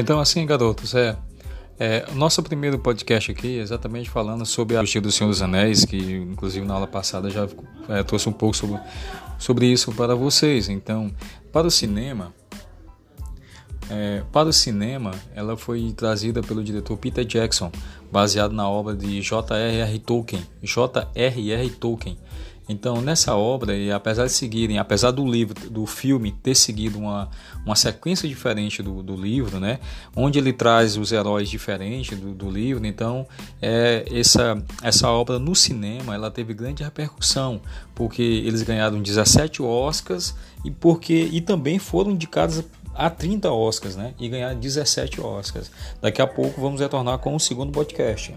Então, assim, garotos, é, é nosso primeiro podcast aqui é exatamente falando sobre a Justiça do Senhor dos Anéis, que inclusive na aula passada já é, trouxe um pouco sobre, sobre isso para vocês. Então, para o cinema, é, para o cinema, ela foi trazida pelo diretor Peter Jackson, baseado na obra de J.R.R. Tolkien. J.R.R. Tolkien então, nessa obra, e apesar de seguirem, apesar do livro, do filme ter seguido uma, uma sequência diferente do, do livro, né, onde ele traz os heróis diferentes do, do livro, então é, essa, essa obra no cinema ela teve grande repercussão, porque eles ganharam 17 Oscars e, porque, e também foram indicados a 30 Oscars, né, e ganharam 17 Oscars. Daqui a pouco vamos retornar com o segundo podcast.